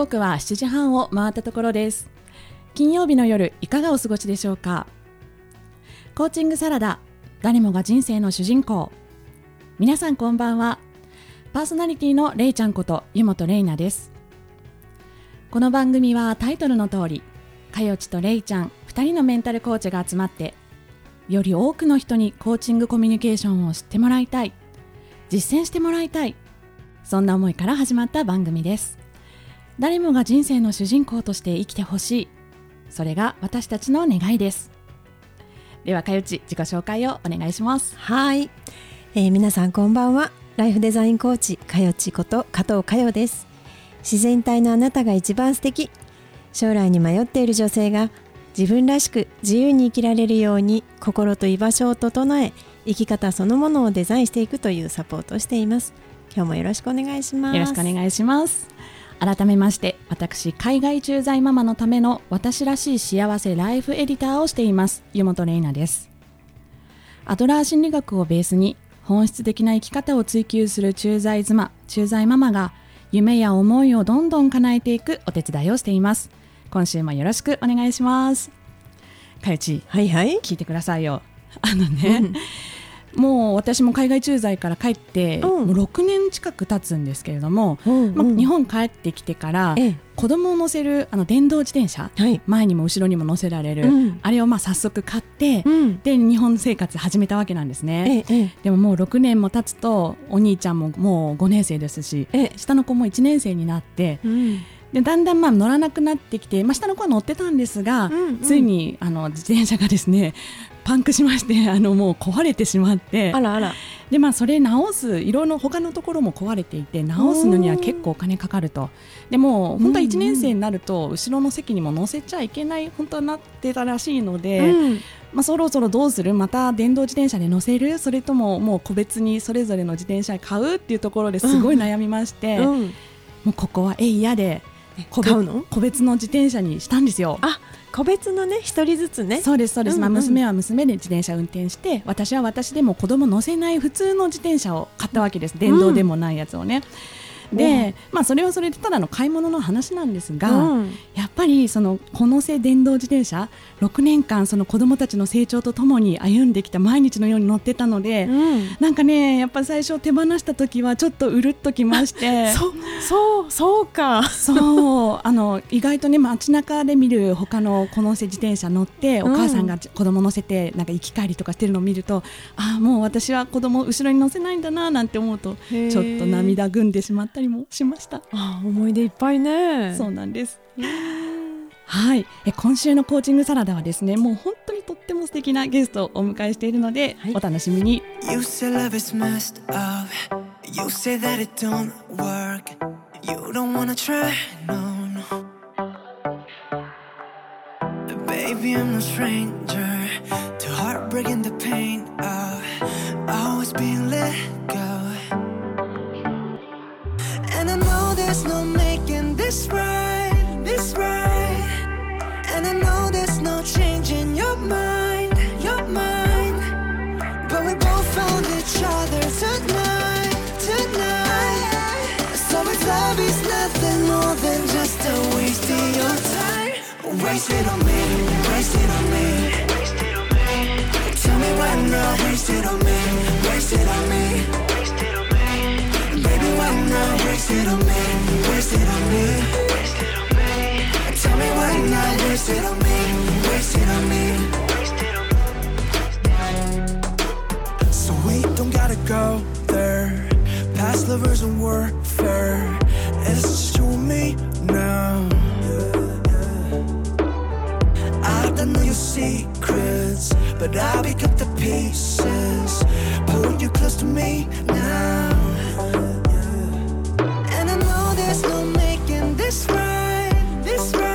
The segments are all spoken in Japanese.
刻は7時半を回ったところです。金曜日の夜いかがお過ごしでしょうか？コーチングサラダ誰もが人生の主人公。皆さんこんばんは。パーソナリティのれいちゃんこと湯本れいなです。この番組はタイトルの通りかよちとれいちゃん2人のメンタルコーチが集まってより多くの人にコーチングコミュニケーションを知ってもらいたい実践してもらいたいそんな思いから始まった番組です。誰もが人生の主人公として生きてほしい。それが私たちの願いです。ではかよち自己紹介をお願いします。はい、えー、皆さんこんばんは。ライフデザインコーチかよちこと加藤かよです。自然体のあなたが一番素敵。将来に迷っている女性が自分らしく自由に生きられるように心と居場所を整え生き方そのものをデザインしていくというサポートをしています。今日もよろしくお願いします。よろしくお願いします改めまして私海外駐在ママのための私らしい幸せライフエディターをしています湯本玲奈です。アドラー心理学をベースに本質的な生き方を追求する駐在妻駐在ママが夢や思いをどんどん叶えていくお手伝いをしています。今週もよろしくお願いします。かよちはいはい。聞いてくださいよ。あのね、うんもう私も海外駐在から帰って、うん、もう6年近く経つんですけれども、まあ、日本帰ってきてから、ええ、子供を乗せるあの電動自転車、はい、前にも後ろにも乗せられる、うん、あれをまあ早速買って、うん、で日本生活始めたわけなんですね、え、でももう6年も経つとお兄ちゃんももう5年生ですし、下の子も1年生になって、うん。でだんだんまあ乗らなくなってきて、まあ、下の子は乗ってたんですが、うんうん、ついにあの自転車がですねパンクしまして あのもう壊れてしまって。あらあら。でまあそれ直すいろいろ他のところも壊れていて直すのには結構お金かかると。でも本当は1年生になると後ろの席にも乗せちゃいけない本当はなってたらしいので、うん、まあ、そろそろどうする？また電動自転車で乗せる？それとももう個別にそれぞれの自転車買うっていうところですごい悩みまして、うん。うん、もうここはえいやで個別の自転車にしたんですよ。あ個別のね一人ずつね。そうですそうです、うんうん、まあ、娘は娘で自転車運転して私は私でも子供乗せない普通の自転車を買ったわけです。電動でもないやつをね。うんで、まあ、それはそれでただの買い物の話なんですが、うん、やっぱりそのこのせ電動自転車6年間その子どもたちの成長とともに歩んできた毎日のように乗ってたので、うん、なんかねやっぱ最初手放した時はちょっとうるっときましてそそうそうか。そうあの意外とね街中で見る他のこのせ自転車乗ってお母さんが子供乗せてなんか行き帰りとかしてるのを見ると、ああもう私は子供後ろに乗せないんだななんて思うとちょっと涙ぐんでしまったりもしましたあ思い出いっぱいねそうなんですはいえ今週のコーチングサラダはですねもう本当にとっても素敵なゲストをお迎えしているので、はい、お楽しみに You say love is messed up You say that it don't work You don't wanna try no no Baby I'm no stranger To heartbreaking the pain of Always being let go wasted on me, wasted on me, wasted on me. Tell me why not? wasted on me, wasted on me, wasted on me. Baby, why not? wasted on me, wasted on me, wasted on me. Tell me why not? wasted on me, wasted on me, wasted on me. So we don't gotta go there. Past lovers and warfare. It's just you and me now I know your secrets, but I'll pick up the pieces. Pull you close to me now. And I know there's no making this right, this right.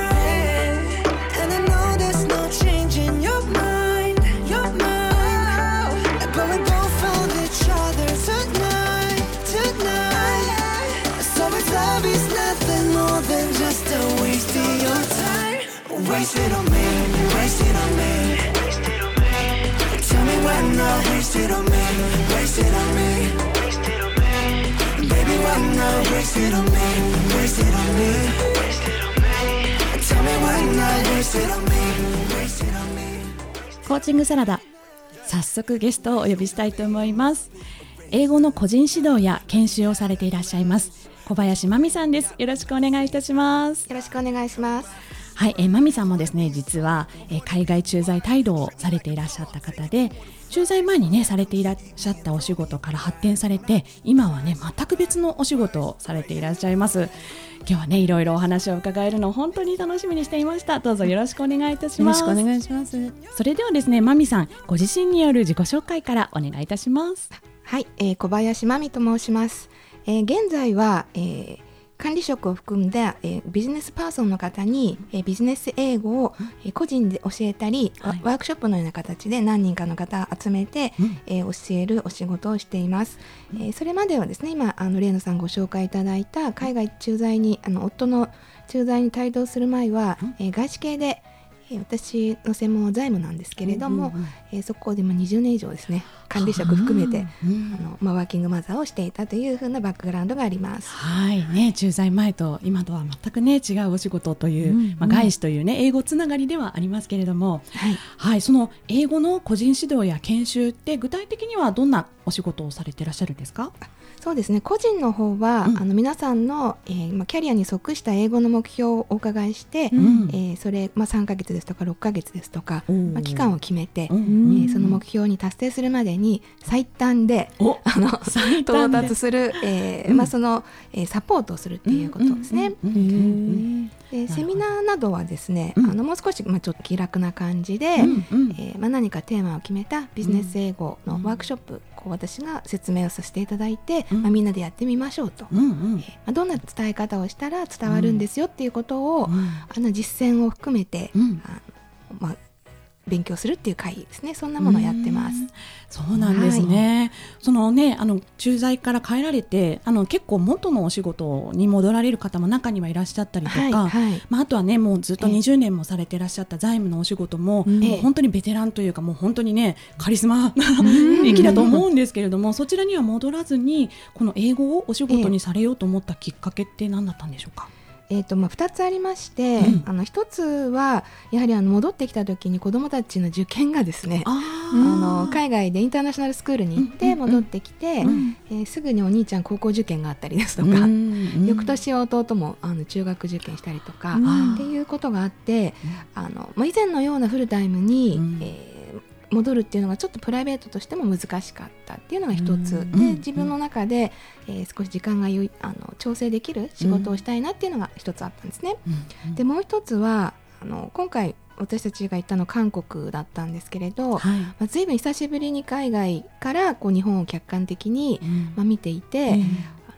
nothing more than just a waste of your time. Waste it on me. Tell me why not waste it on me, waste it on me. Baby, night wasted on me, wasted on me. Tell me one night wasted on me, wasted on me. コーチングサラダ早速ゲストをお呼びしたいと思います英語の個人指導や研修をされていらっしゃいます小林真美さんですよろしくお願いいたしますよろしくお願いします。はい、えー、マミさんもですね実は、えー海外駐在態度をされていらっしゃった方で駐在前にねされていらっしゃったお仕事から発展されて今はね全く別のお仕事をされていらっしゃいます今日はねいろいろお話を伺えるのを本当に楽しみにしていましたどうぞよろしくお願いいたしよろますしくお願いします。それではですねマミさんご自身による自己紹介からお願いいたしますはい、えー小林真美と申します。えー現在は、えー管理職を含んだ、えービジネスパーソンの方に、えービジネス英語を、えー個人で教えたり、わはい。ワークショップのような形で何人かの方を集めて、うん。えー教えるお仕事をしています。えーそれまではですね今あのレイナさんご紹介いただいた海外駐在にあの夫の駐在に帯同する前は、えー外資系で、えー私の専門は財務なんですけれども、うんうんうん。えーそこでも20年以上ですね管理職含めてうんあの、まあ、ワーキングマザーをしていたというふうなバックグラウンドがあります。はい。ね駐在前と今とは全くね違うお仕事という、うんうん。まあ、外資というね英語つながりではありますけれども、はい。はい、その英語の個人指導や研修って具体的にはどんなお仕事をされていらっしゃるんですか？そうですね。個人の方は、うん。あの皆さんの、えーまあ、キャリアに即した英語の目標をお伺いして、うん。えーそれ、まあ、3ヶ月ですとか6ヶ月ですとか、まあ、期間を決めて、えーその目標に達成するまでに最短でおあの到達する、えーうん。まあ、その、えーサポートをするっていうことですね。でセミナーなどはですね、うん。あのもう少し、まあ、ちょっと気楽な感じで、うんうん。えーまあ、何かテーマを決めたビジネス英語のワークショップ、こう私が説明をさせていただいて、うん。まあ、みんなでやってみましょうと、うんうん。えーまあ、どんな伝え方をしたら伝わるんですよっていうことを、うん。あの実践を含めて、うん。あのまあ、勉強するっていう会ですね。そんなものをやってます。うん。そうなんですね。そのね、あの駐在から帰られて、あの結構元のお仕事に戻られる方も中にはいらっしゃったりとか、はいはい。まああとはね、もうずっとええ。20年もされていらっしゃった財務のお仕事も、うんもう本当にベテランというか、もう本当にね、カリスマ域だと思うんですけれども、そちらには戻らずに、この英語をお仕事にされようと思ったきっかけって何だったんでしょうか？えーとまあ、2つありまして、うん。あの1つはやはりあの戻ってきた時に子どもたちの受験がですねああの海外でインターナショナルスクールに行っうんうんうんて戻ってきて、うんえーすぐにお兄ちゃん高校受験があったりですととか、翌年は弟もあの中学受験したりとか、うん。っていうことがあって、あのまあ、以前のようなフルタイムに、うん。えー戻るっていうのがちょっとプライベートとしても難しかったっていうのが一つ、うんで自分の中で、えー少し時間がよいあの調整できる仕事をしたいなっていうのが一つあったんですね。でもう一つはあの今回私たちが行ったの韓国だったんですけれど、はい、まあ、随分久しぶりに海外からこう日本を客観的に、まあ、見ていて、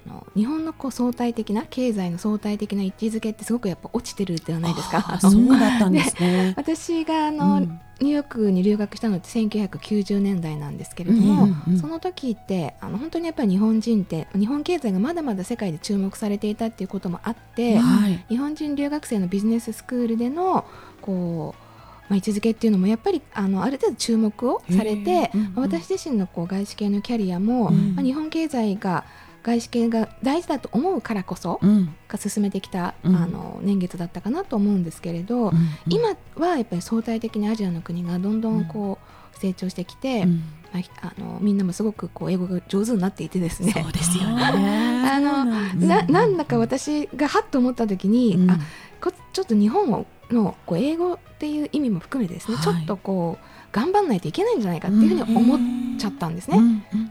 あの日本のこう相対的な経済の相対的な位置づけってすごくやっぱ落ちてるではないですか？あそうだったんですね。私があの、うんニューヨークに留学したのって1990年代なんですけれども、うんうんうん。その時ってあの本当にやっぱり日本人って日本経済がまだまだ世界で注目されていたっていうこともあって、はい、日本人留学生のビジネススクールでのこう、まあ、位置づけっていうのもやっぱりあのある程度注目をされへてー、うんうん。まあ私自身のこう外資系のキャリアも、うん。まあ、日本経済が外資系が大事だと思うからこそ、うん。が進めてきた、うん。あの年月だったかなと思うんですけれど、うん。今はやっぱり相対的にアジアの国がどんどんこう成長してきて、あ、あのみんなもすごくこう英語が上手になっていてですね。そうですよね。あのななんだか私がはっと思った時に、うん。あこちょっと日本のこう英語っていう意味も含めてですね、はい。ちょっとこう頑張んないといけないんじゃないかっていうふうに思っちゃったんですね、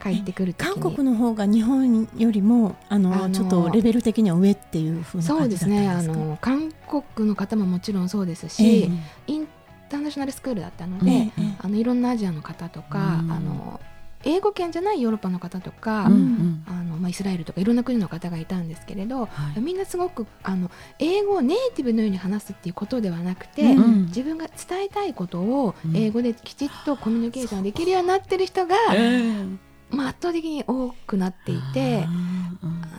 帰ってくる。韓国の方が日本よりもあの、あのちょっとレベル的には上っていう風なそう感じだったんですねあですか。の韓国の方ももちろんそうですえし、えインターナショナルスクールだったので、ええええあのいろんなアジアの方とか、うん。あの英語圏じゃないヨーロッパの方とか、うんうん。あのまあ、イスラエルとかいろんな国の方がいたんですけれど、はい。みんなすごくあの英語をネイティブのように話すっていうことではなくて、うん。自分が伝えたいことをうん。英語できちっとコミュニケーションできるようになってる人が、まあ、圧倒的に多くなっていて。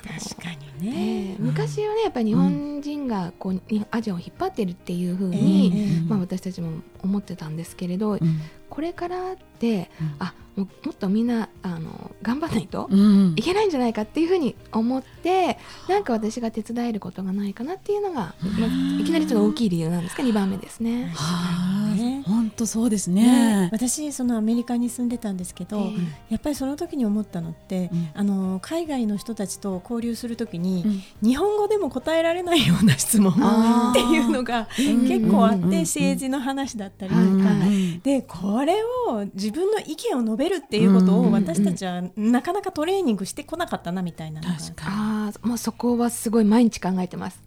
確かえにね。ー昔はねやっぱり日本人がこうにアジアを引っ張ってるっていうふうに、ええまあ、私たちも思ってたんですけれど、うんこれからって、うん。あももっとみんなあの頑張らないとうん。いけないんじゃないかっていうふうに思ってなんか私が手伝えることがないかなっていうのが、まあ、いきなりちょっと大きい理由なんですけど2番目ですね。はね。あ、本当そうですね。ね。私そのアメリカに住んでたんですけど、ええ。やっぱりその時に思ったのって、うん。あの海外の人たちと交流する時に、うん。日本語でも答えられないような質問っていうのがうん。結構あって、うん。政治の話だったりとか、はいはい。でこれを自分の意見を述べるっていうことうんを私たちはなかなかトレーニングしてこなかったなみたいなのが確かああもうそこはすごい毎日考えてます。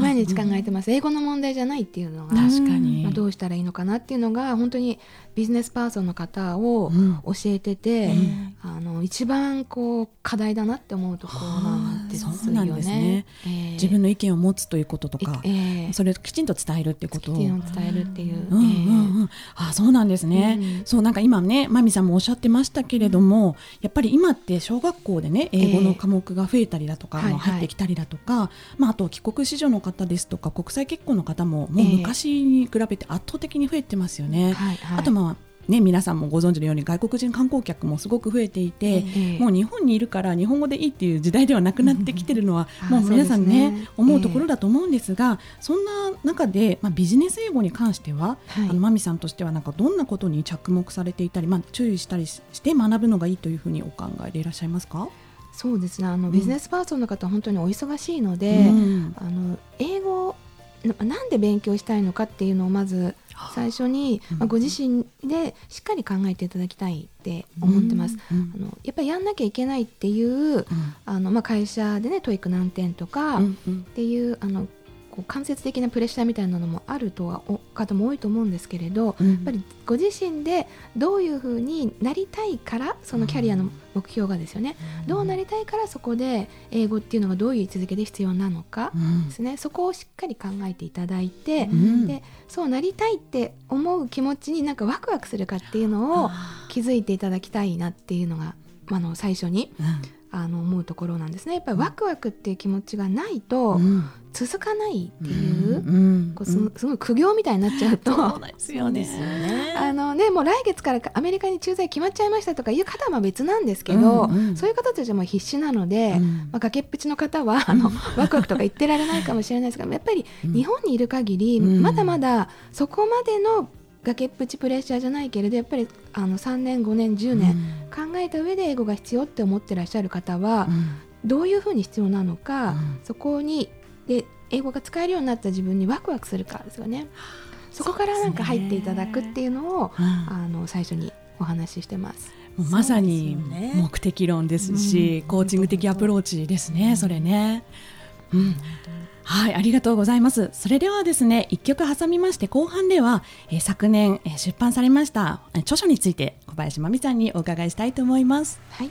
毎日考えてます。英語の問題じゃないっていうのが、確かに、まあ、どうしたらいいのかなっていうのが本当にビジネスパーソンの方をうん。教えてて、ん。あの一番こう課題だなって思うところなんですよね。はあそうなんですね。えー自分の意見を持つということとか、えーそれをきちんと伝えるっていうことを。意見を伝えるっていう。うんうんえーうん、あそうなんですね、うん。そうなんか今ねまみさんもおっしゃってましたけれども、やっぱり今って小学校でね英語の科目が増えたりだとか、ええまあ入ってきたりだとか、まあ、あと帰国子女の方ですとか国際結婚の方ももうええ。昔に比べて圧倒的に増えてますよね。はいはい。あとまあね、皆さんもご存知のように外国人観光客もすごく増えていて、ええ。もう日本にいるから日本語でいいっていう時代ではなくなってきてるのは、うん。もう皆さんね思うところだと思うんですが、そんな中で、まあ、ビジネス英語に関しては、はい。あのマミさんとしてはなんかどんなことに着目されていたり、まあ、注意したりしして学ぶのがいいというふうにお考えでいらっしゃいますか、そうですね。あのん。ビジネスパーソンの方は本当にお忙しいので、うん。あの英語ななんで勉強したいのかっていうのをまず最初に、ご自身でしっかり考えていただきたいって思ってます。うんあのやっぱりやんなきゃいけないっていうあの、まあ、会社でね TOEIC 何点とか、うんうん。っていうあのこう間接的なプレッシャーみたいなのもあるとはお方も多いと思うんですけれど、うん。やっぱりご自身でどういうふうになりたいからそのキャリアの目標がですよね、どうなりたいからそこで英語っていうのがどういう位置づけで必要なのかうん。ですね、そこをしっかり考えていただいて、うん。でそうなりたいって思う気持ちになんかワクワクするかっていうのを気づいていただきたいなっていうのが、まああの最初にあの思うところなんですね。やっぱりワクワクっていう気持ちがないとうん。続かないっていう,、うん。こうすすごい苦行みたいになっちゃうと。そうですよね。あのね、もう来月からアメリカに駐在決まっちゃいましたとかいう方は別なんですけど、うんうん。そういう方たちはもう必死なので、うん。まあ、崖っぷちの方はあのワクワクとか言ってられないかもしれないですけどやっぱり日本にいる限り、うん。まだまだそこまでの崖っぷちプレッシャーじゃないけれどやっぱりあの3年5年10年考えた上で英語が必要って思ってらっしゃる方は、どういうふうに必要なのか、うん。そこにで英語が使えるようになった自分にワクワクするからですよね。そこからなんか入っていただくっていうのを、うん。あの最初にお話ししてます。まさに目的論ですし、うん。コーチング的アプローチですね、それね。うんはい、ありがとうございます。それではですね、一曲挟みまして後半では、えー昨年、えー出版されましたえー著書について小林真美さんにお伺いしたいと思います。はい。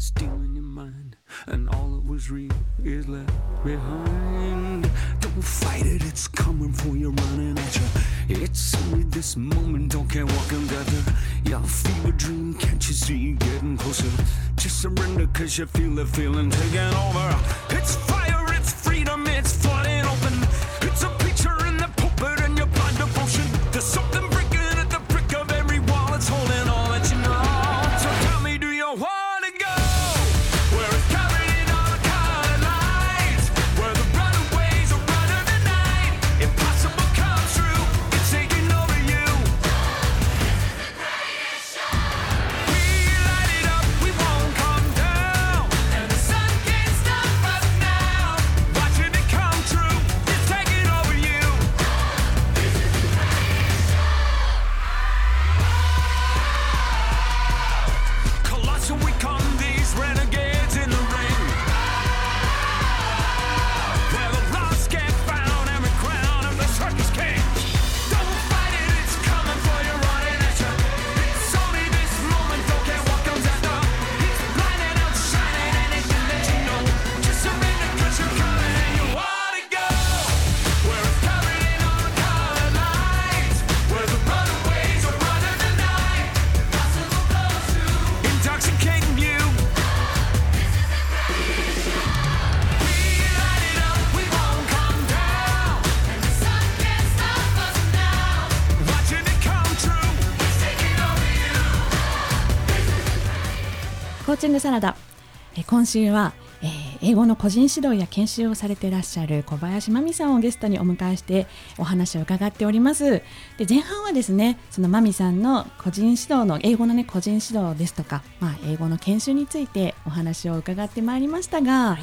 stealing your mind, and all that was real is left behind. Don't fight it, it's coming for you, running at you. It's only this moment, don't care what can gather. Your fever dream, can't you see getting closer? Just surrender, cause you feel the feeling taking over. It's グサラダ、えー今週は、えー英語の個人指導や研修をされていらっしゃる小林真美さんをゲストにお迎えしてお話を伺っております。で前半はですねその真美さんの個人指導の英語のね個人指導ですとか、まあ、英語の研修についてお話を伺ってまいりましたが、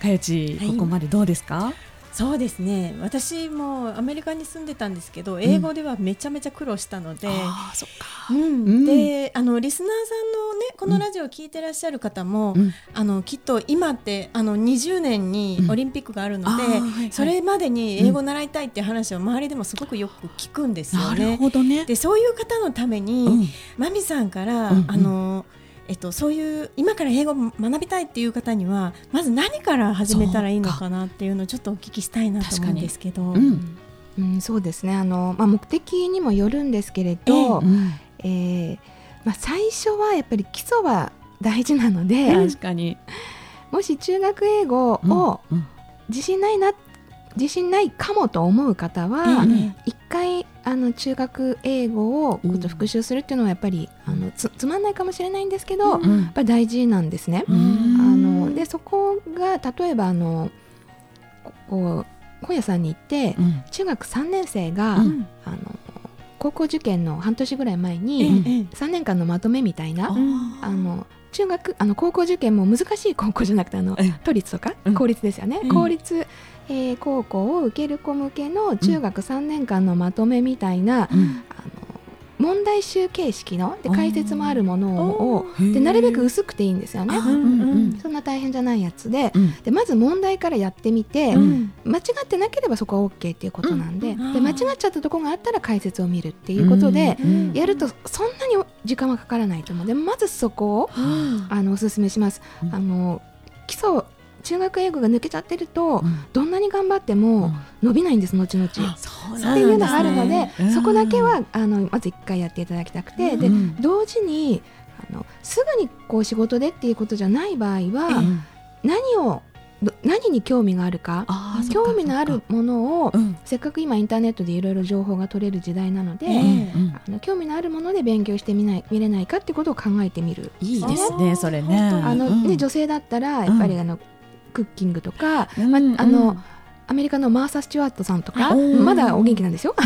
かよちはい。ここまでどうですか、そうですね。私もアメリカに住んでたんですけど英語ではめちゃめちゃ苦労したので、ああそっか。うん。うん。であのリスナーさんのねこのラジオを聞いてらっしゃる方も、うん。あのきっと今ってあの20年にオリンピックがあるので、はいはい。それまでに英語を習いたいっていう話を周りでもすごくよく聞くんですよなるね。ほどね。でそういう方のために、うん。マミさんから、うんうん。あのえっと、そういう今から英語を学びたいっていう方にはまず何から始めたらいいのかなっていうのをちょっとお聞きしたいなと思うんですけど。うん。うん、そうですね。あの、まあ、目的にもよるんですけれど、うん。えーまあ、最初はやっぱり基礎は大事なので、確かに。もし中学英語をうん。自信ないな自信ないかもと思う方は、うん一回あの中学英語をうんちょっと復習するっていうのはやっぱりあのつつまんないかもしれないんですけど、やうん。っぱり大事なんですね。うん。あのでそこが例えばあのここう本屋さんに行ってうん。中学3年生が、うん。あの高校受験の半年ぐらい前えに、えええ3年間のまとめみたいなああの中学あの高校受験も難しい高校じゃなくてあのええ都立とかうん。公立ですよね、うん。公立、えー高校を受ける子向けの中学3年間のまとめみたいな、うん。あの問題集形式ので解説もあるものをでなるべく薄くていいんですよね。そんな大変じゃないやつで。うん。でまず問題からやってみて、うん。間違ってなければそこは OK っていうことなんで,、うん。で間違っちゃったところがあったら解説を見るっていうことで、うん。やるとそんなに時間はかからないと思う。でまずそこをうんあのおすすめします。うん。あの基礎中学英語が抜けちゃってると、うん。どんなに頑張っても伸びないんです後々。うっていうのがあるので、うん。そこだけはあのまず一回やっていただきたくて、でうん。同時にあのすぐにこう仕事でっていうことじゃない場合は、うん。何をど何に興味があるか興味のあるものを、うん。せっかく今インターネットでいろいろ情報が取れる時代なので、ええうんあの興味のあるもので勉強してみない見れないかってことを考えてみる。いいですねそれね。あのうんね、女性だったらやっぱりあの、クッキングとか、うんまあのうん。アメリカのマーサ・スチュワートさんとか、うん。まだお元気なんですよ。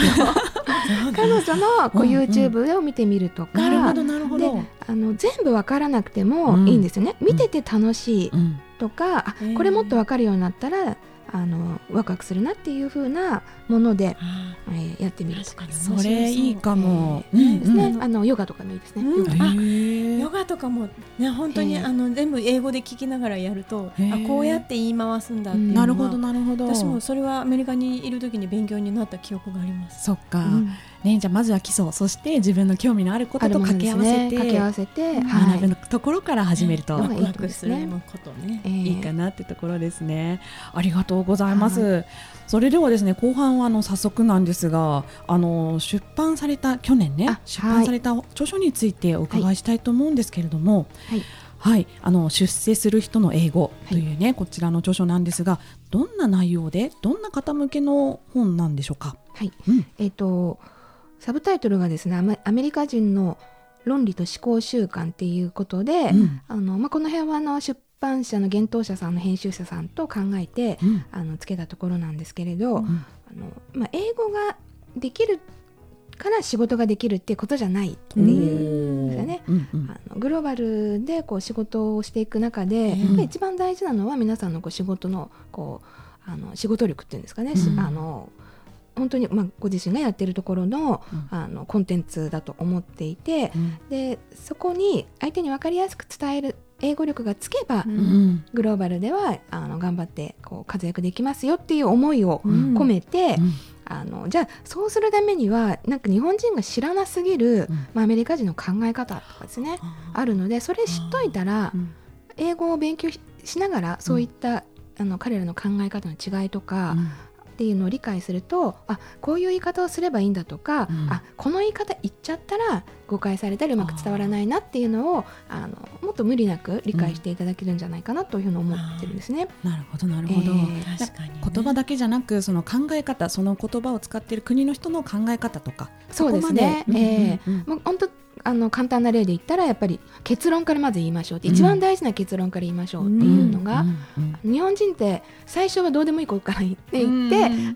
彼女のこう YouTube を見てみるとか、なるほどなるほど。であの全部わからなくてもいいんですよね。見てて楽しいうん。とか、あこれもっとわかるようになったらあのワクワクするなっていう風なもので、あえーやってみるとかそれいいかも。えーですね、うんあのヨガとかもいいですね。うん。ヨガ。ヨガとかもね本当に、ええあの全部英語で聞きながらやるとあこうやって言い回すんだっていうのはなるほどなるほど。私もそれはアメリカにいる時に勉強になった記憶があります。そっか。うんねじゃあまずは基礎そして自分の興味のあることと掛け合わせてけ合わせて、はい。学ぶところから始めるとうん。ワクすることね。えーいいかなってところですね。ありがとうございます。それではですね後半はあの早速なんですがあの出版された去年ねあ出版された著書についてお伺いしたいと思うんですけれども、はい。はい、あの出世する人の英語というね、こちらの著書なんですがどんな内容でどんな方向けの本なんでしょうか？はい。うん。えっ、とサブタイトルがですねアメリカ人の論理と思考習慣っていうことで、うん。あのまあ、この辺はあの出版社の幻冬者さんの編集者さんと考えて、うん。あのつけたところなんですけれど、ん。あのまあ、英語ができるから仕事ができるっていうことじゃないっていう。ですよね。うん。うん。あのグローバルでこう仕事をしていく中で、うん。やっぱり一番大事なのは皆さんのこう仕事のこうあの仕事力っていうんですかね、しうん。あの本当に、まあ、ご自身がやってるところの,、うん。あのコンテンツだと思っていて、うん。でそこに相手に分かりやすく伝える英語力がつけば、うん。うんグローバルではあの頑張ってこう活躍できますよっていう思いをうん。込めて、うん。あのじゃあそうするためにはなんか日本人が知らなすぎる、うん。まあ、アメリカ人の考え方とかですねあるのでそれ知っといたらうん。英語を勉強ししながらそういった、あの彼らの考え方の違いとか、うんっていうのを理解するとあこういう言い方をすればいいんだとか、うん。あこの言い方言っちゃったら誤解されたりうまく伝わらないなっていうのをあのもっと無理なく理解していただけるんじゃないかなというふうに思ってるんですね。なるほどなるほど、えー確かにね。言葉だけじゃなくその考え方その言葉を使っている国の人の考え方とかそうですね。ここまで。えうんうん。もう本当あの簡単な例で言ったらやっぱり結論からまず言いましょうって、一番大事な結論から言いましょうっていうのが、日本人って最初はどうでもいいことから言って言っ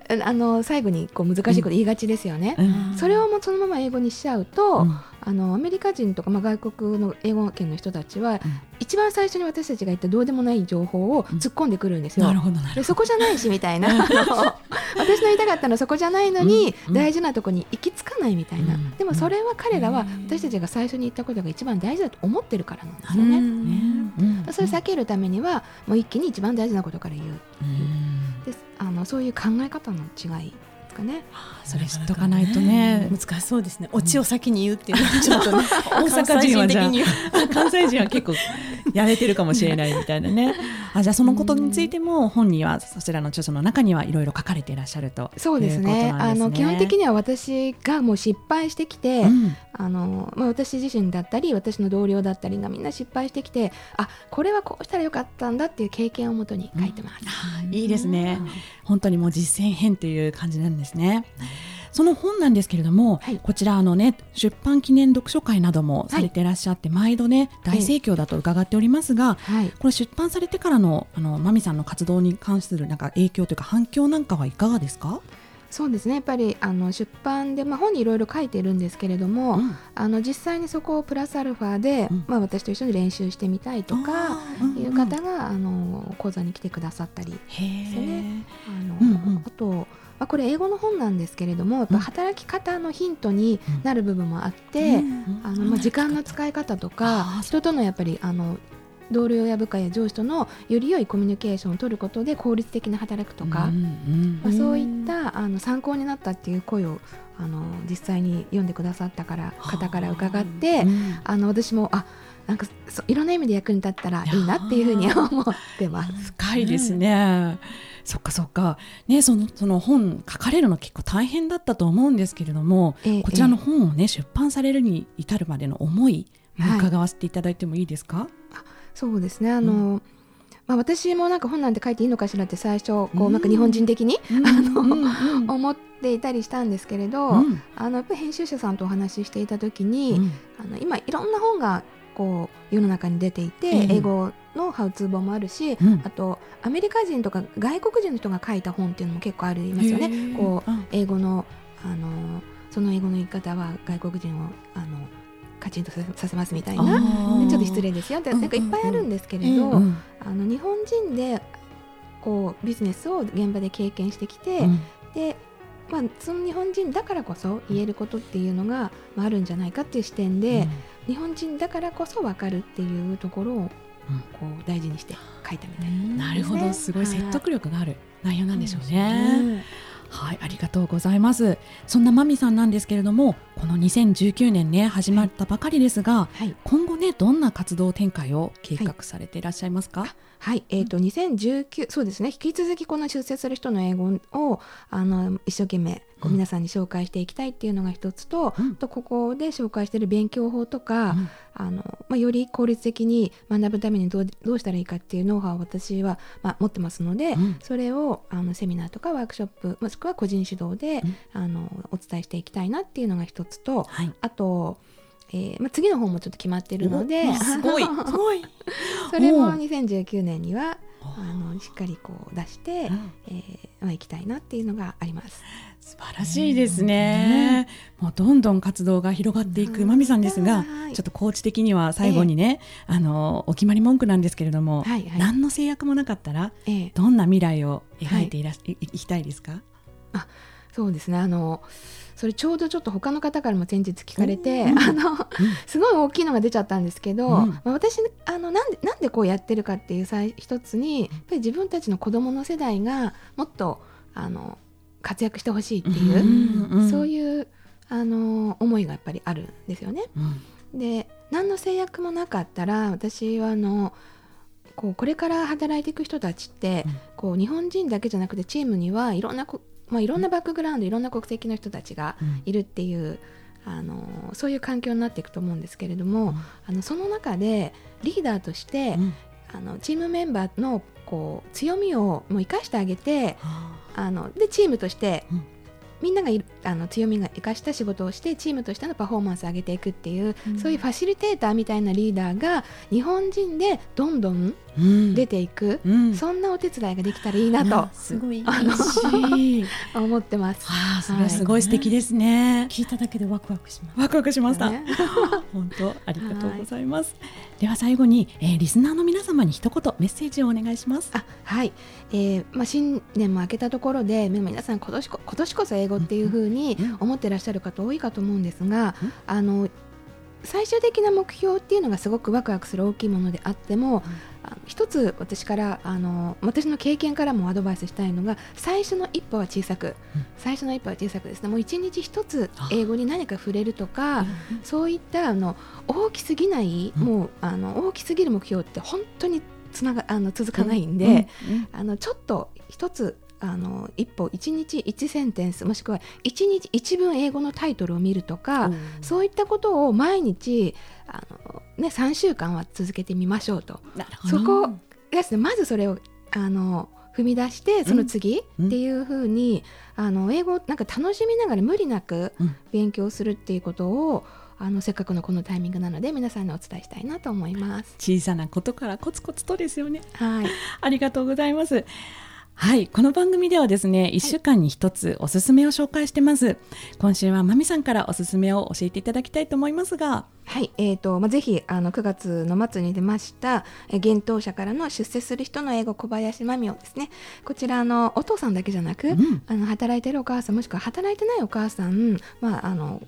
て、あの最後にこう難しいこと言いがちですよね。うん。それをもうそのまま英語にしちゃうと、うんあのアメリカ人とか、まあ、外国の英語圏の人たちは、一番最初に私たちが言ったどうでもない情報を突っ込んでくるんですよ。でそこじゃないしみたいな。あの 私の言いたかったのはそこじゃないのに、うん。大事なとこに行き着かないみたいな、うん。でもそれは彼らはうん。私たちが最初に言ったことが一番大事だと思ってるからなん。ですよね。それを避けるためにはもう一気に一番大事なことから言う。うん。です。あのそういう考え方の違いですかね。それ知っとかないとね。難しそうですね。オチを先に言うっていう。のはちょっとね。大阪人はじゃ関西人的には。あ 関西人は結構やれてるかもしれないみたいなね。あじゃあそのことについても本にはそちらの著書の中にはいろいろ書かれていらっしゃるとそうですね。あの基本的には私がもう失敗してきて、うん。あのまあ、私自身だったり私の同僚だったりがみんな失敗してきてあこれはこうしたらよかったんだっていう経験をもとに書いてます。あいいですね。本当にもう実践編という感じなんですね。その本なんですけれども、はい。こちらあのね出版記念読書会などもされていらっしゃって、毎度ね大盛況だと伺っておりますが、はい。これ出版されてからのあのマミさんの活動に関するなんか影響というか反響なんかはいかがですか？そうですね。やっぱりあの出版で、まあ、本にいろいろ書いてるんですけれども、うん。あの実際にそこをプラスアルファで、うん。まあ、私と一緒に練習してみたいとかいう方が、あの講座に来てくださったりですね。あの、うんうん。あと、まあ、これ英語の本なんですけれどもやっぱ働き方のヒントになる部分もあって、うん。あのまあ、時間の使い方とあかー人とのやっぱりあの同僚や部下や上司とのより良いコミュニケーションを取ることで効率的に働くとか、うんうんまあ、そういったあの参考になったっていう声をあの実際に読んでくださったから方から伺って、うん。あの私もあなんかそいろんな意味で役に立ったらいいなっていうふうに 思ってます。深いですね。そっかそっか。ねそのその本書かれるの結構大変だったと思うんですけれども、ええこちらの本をね出版されるに至るまでの思い、はい。伺わせていただいてもいいですか？そうですね。あの、まあ、私もなんか本なんて書いていいのかしらって最初こう、うん。なんか日本人的に、あのうんうん思っていたりしたんですけれど、うん。あのやっぱり編集者さんとお話ししていた時に、うん。あの今いろんな本がこう世の中に出ていて、ええ英語のハウツー本もあるし、うん。あとアメリカ人とか外国人の人が書いた本っていうのも結構ありますよね。こううん。英語のあのその英語の言い方は外国人をあのカチンとさせますみたいな。ちょっと失礼ですよってうんなんかいっぱいあるんですけれど、うんうんあの日本人でこうビジネスを現場で経験してきて、うん。で、まあ、その日本人だからこそ言えることっていうのが、まあ、あるんじゃないかっていう視点で、日本人だからこそ分かるっていうところをこう大事にして書いたみたいうんなるほど。すごい説得力がある内容なんでしょううね。んはい、ありがとうございます。そんなマミさんなんですけれども、この2019年ね始まったばかりですが、はい、今後ねどんな活動展開を計画されていらっしゃいますか？はい。えー、と2019そうですね。引き続きこの出世する人の英語をあの一生懸命こううん。皆さんに紹介していきたいっていうのが一つと,、うん。とここで紹介している勉強法とか、うん。あのまあ、より効率的に学ぶためにどうどうしたらいいかっていうノウハウを私は、まあ、持ってますので、うん。それをあのセミナーとかワークショップもしくは個人指導で、うん。あのお伝えしていきたいなっていうのが一つとはい。あと、えーまあ、次の本もちょっと決まってるのでおすごい。すごい。それもおう2019年にはあのしっかりこう出して、うん。えーまあ、行きたいなっていうのがあります。素晴らしいですね。もうどんどん活動が広がっていくマミさんですが、はい。ちょっとコーチ的には最後にね、あのお決まり文句なんですけれども、はいはい。何の制約もなかったらえーどんな未来を描いていらっし、い。いきたいですか？そうですね。あのそれちょうどちょっと他の方からも先日聞かれて、うん。あのすごい大きいのが出ちゃったんですけど、うん。まあ、私あのなんでなんでこうやってるかっていう際一つにやっぱり自分たちの子供の世代がもっとあの活躍してほしいっていう、そうういうあの思いがやっぱりあるんですよね。ん。で何の制約もなかったら私はあのこうこれから働いていく人たちって、うん。こう日本人だけじゃなくてチームにはいろんなこ、まあ、いろんなバックグラウンドいろんな国籍の人たちがうん。いるっていう、あのそういう環境になっていくと思うんですけれども、あのその中でリーダーとして、うん。あのチームメンバーのこう強みをもう生かしてあげてあ。あのでチームとして、うん。みんながいるあの強みが生かした仕事をしてチームとしてのパフォーマンスを上げていくっていう、そういうファシリテーターみたいなリーダーが日本人でどんどんうん出ていく、うん。そんなお手伝いができたらいいなと。すごい。嬉しい。思ってます。ああ、それはすごい素敵ですね。聞いただけでワクワクします。ワクワクしました。ね。本当ありがとうございます。では最後に、えーリスナーの皆様に一言メッセージをお願いします。あはい、えーまあ、新年も明けたところでまあ皆さん今年こ今年こそ英語っていうふうにうん。思ってらっしゃる方多いかと思うんですが、うん。あの最終的な目標っていうのがすごくワクワクする大きいものであっても、あの一つ私からあの私の経験からもアドバイスしたいのが最初の一歩は小さく、うん。最初の一歩は小さくですね。もう一日一つ英語に何か触れるとか、うんそういったあの大きすぎない、うん。もうあの大きすぎる目標って本当につながあの続かないんで、うん。あのちょっと一つあの一歩一日一センテンスもしくは一日一文英語のタイトルを見るとか、そういったことを毎日あの、ね、3週間は続けてみましょうと。そこですねまずそれをあの踏み出してその次うんっていうふうに、あの英語をなんか楽しみながら無理なくうん勉強するっていうことをあのせっかくのこのタイミングなので皆さんにお伝えしたいなと思います。小さなことからコツコツとですよね。はい、ありがとうございます。はい、この番組ではですね、1週間に一つおすすめを紹介してます。今週はまみさんからおすすめを教えていただきたいと思いますが、はい、えーとまあ、ぜひあの9月の末に出ましたえー幻冬者からの出世する人の英語小林真美をですねこちらあのお父さんだけじゃなく、うん。あの働いてるお母さんもしくは働いてないお母さん、まああの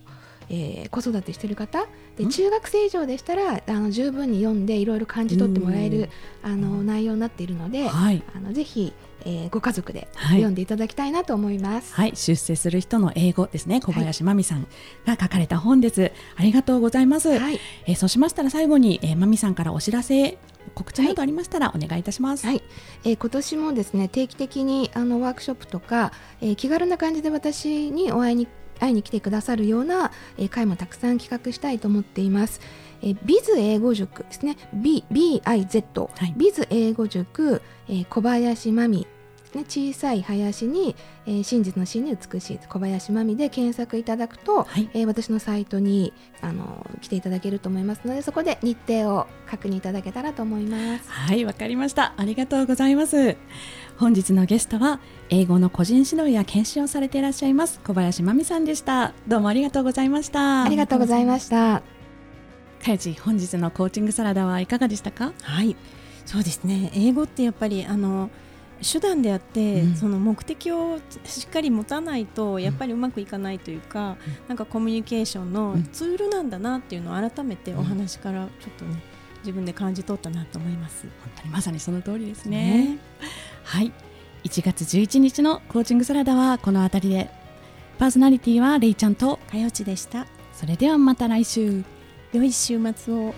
えー子育てしてる方でうん。中学生以上でしたらあの十分に読んでいろいろ感じ取ってもらえるあの内容になっているので、はい、あのぜひ、えーご家族ではい読んでいただきたいなと思います。はい、出世する人の英語ですね、小林まみさんが書かれた本です。ありがとうございます。はいえーそうしましたら最後に、えー、まみさんからお知らせ、告知などありましたらお願いいたします。はい、えー今年もですね定期的にあのワークショップとか、えー気軽な感じで私にお会いに会いに来てくださるような、えー会もたくさん企画したいと思っています。えー、ビズ英語塾ですね。B BIZ、はいビズ英語塾、えー小林真美ね。小さい林に、えー真実の真に美しい小林真美で検索いただくと、はいえー私のサイトにあの来ていただけると思いますのでそこで日程を確認いただけたらと思います。はい、わかりました。ありがとうございます。本日のゲストは英語の個人指導や研修をされていらっしゃいます小林真美さんでした。どうもありがとうございました。ありがとうございました。かよち本日のコーチングサラダはいかがでしたか？はいそうですね英語ってやっぱりあの手段であって、うんその目的をしっかり持たないとやっぱりうまくいかないというか、なんかコミュニケーションのうんツールなんだなっていうのを改めてお話からちょっとね自分で感じ取ったなと思います。本当にまさにその通りですね。はい。1月11日のコーチングサラダはこの辺りで。パーソナリティはレイちゃんと、かよちでした。それではまた来週。良い週末を。